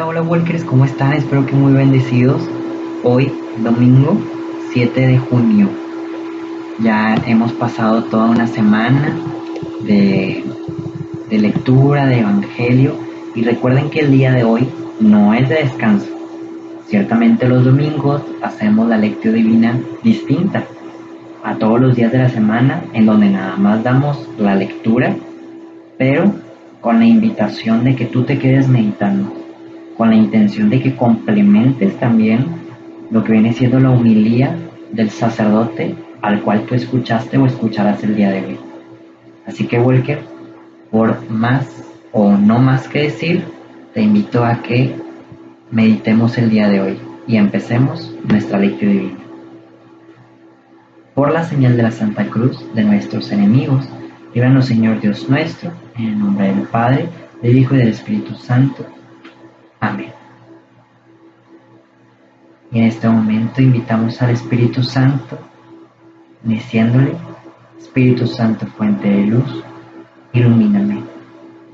Hola, hola Walkers, ¿cómo están? Espero que muy bendecidos. Hoy, domingo 7 de junio. Ya hemos pasado toda una semana de, lectura, de evangelio. Y recuerden que el día de hoy no es de descanso. Ciertamente los domingos hacemos la lectura divina distinta a todos los días de la semana en donde nada más damos la lectura, pero con la invitación de que tú te quedes meditando con la intención de que complementes también lo que viene siendo la humilía del sacerdote al cual tú escuchaste o escucharás el día de hoy. Así que Walker, por más o no más que decir, te invito a que meditemos el día de hoy y empecemos nuestra lectura divina. Por la señal de la Santa Cruz de nuestros enemigos, líbranos Señor Dios nuestro, en el nombre del Padre, del Hijo y del Espíritu Santo. Amén. Y en este momento invitamos al Espíritu Santo, diciéndole, Espíritu Santo, fuente de luz, ilumíname.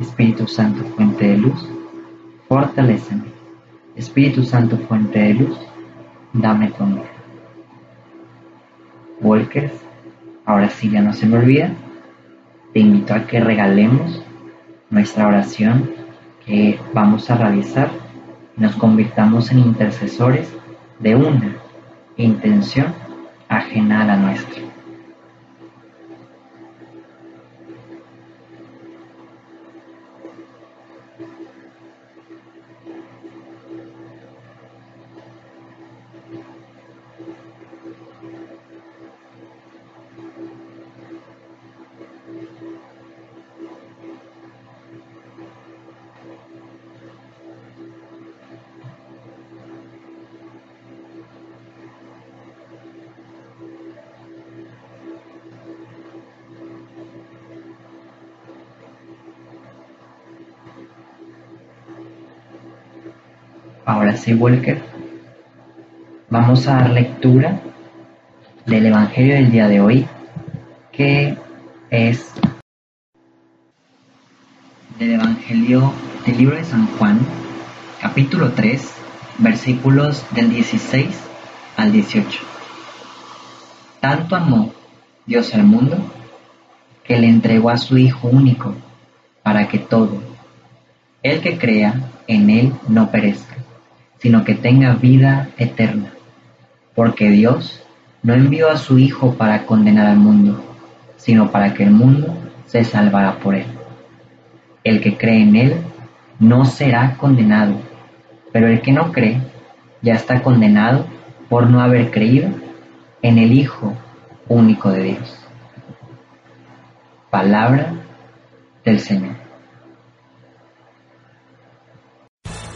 Espíritu Santo, fuente de luz, fortaléceme. Espíritu Santo, fuente de luz, dame tu amor. Walkers, ahora sí ya no se me olvida, te invito a que regalemos nuestra oración vamos a realizar nos convirtamos en intercesores de una intención ajena a la nuestra. Ahora sí, Walker, vamos a dar lectura del Evangelio del día de hoy, que es del Evangelio del libro de San Juan, capítulo 3, versículos del 16 al 18. Tanto amó Dios al mundo que le entregó a su Hijo único para que todo, el que crea en Él no perezca sino que tenga vida eterna. Porque Dios no envió a su Hijo para condenar al mundo, sino para que el mundo se salvara por él. El que cree en él no será condenado, pero el que no cree ya está condenado por no haber creído en el Hijo único de Dios. Palabra del Señor.